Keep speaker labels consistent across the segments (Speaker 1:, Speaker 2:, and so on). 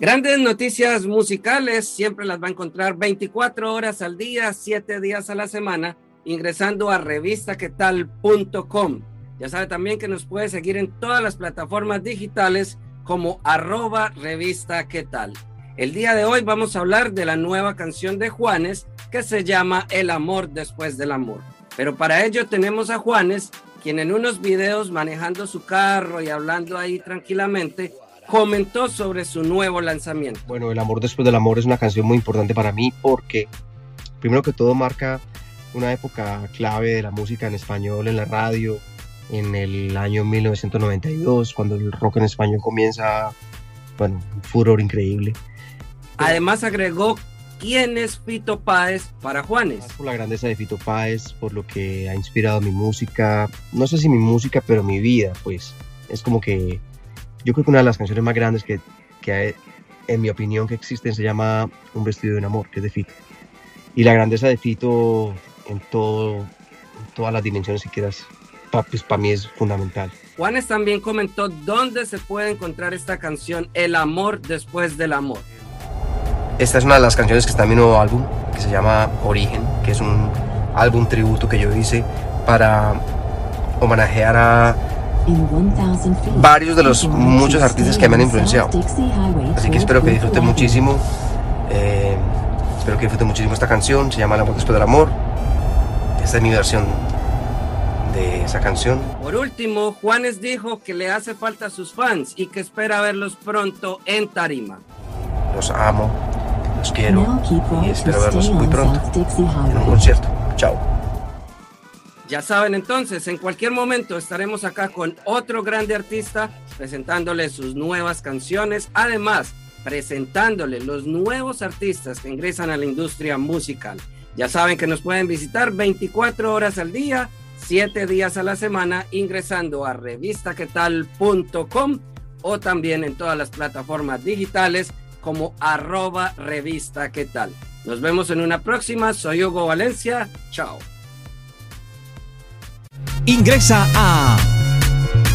Speaker 1: Grandes noticias musicales siempre las va a encontrar 24 horas al día, 7 días a la semana, ingresando a revistaquetal.com. Ya sabe también que nos puede seguir en todas las plataformas digitales como arroba revista qué tal. El día de hoy vamos a hablar de la nueva canción de Juanes que se llama El amor después del amor. Pero para ello tenemos a Juanes, quien en unos videos manejando su carro y hablando ahí tranquilamente, comentó sobre su nuevo lanzamiento.
Speaker 2: Bueno, El amor después del amor es una canción muy importante para mí porque, primero que todo, marca una época clave de la música en español en la radio, en el año 1992, cuando el rock en español comienza, bueno, un furor increíble.
Speaker 1: Además agregó quién es Fito Páez para Juanes.
Speaker 2: Por la grandeza de Fito Páez, por lo que ha inspirado mi música, no sé si mi música, pero mi vida, pues es como que yo creo que una de las canciones más grandes que, que en mi opinión que existen se llama Un vestido de un amor, que es de Fito. Y la grandeza de Fito en, todo, todas las dimensiones si quieras, pues para mí es fundamental.
Speaker 1: Juanes también comentó dónde se puede encontrar esta canción, El amor después del amor.
Speaker 2: Esta es una de las canciones que está en mi nuevo álbum, que se llama Origen, que es un álbum tributo que yo hice para homenajear a varios de los muchos artistas que me han influenciado. Así que espero que disfruten muchísimo. Eh, espero que disfruten muchísimo esta canción. Se llama El amor después del amor. Esta es mi versión de esa canción.
Speaker 1: Por último, Juanes dijo que le hace falta a sus fans y que espera verlos pronto en Tarima.
Speaker 2: Los amo, los quiero y espero verlos muy pronto en un concierto. Chao.
Speaker 1: Ya saben entonces, en cualquier momento estaremos acá con otro grande artista presentándole sus nuevas canciones, además presentándole los nuevos artistas que ingresan a la industria musical. Ya saben que nos pueden visitar 24 horas al día, 7 días a la semana, ingresando a revistaquetal.com o también en todas las plataformas digitales como arroba revista. Nos vemos en una próxima. Soy Hugo Valencia. Chao.
Speaker 3: Ingresa a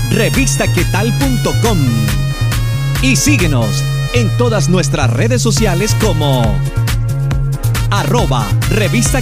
Speaker 3: revistaquetal.com y síguenos en todas nuestras redes sociales como arroba revista.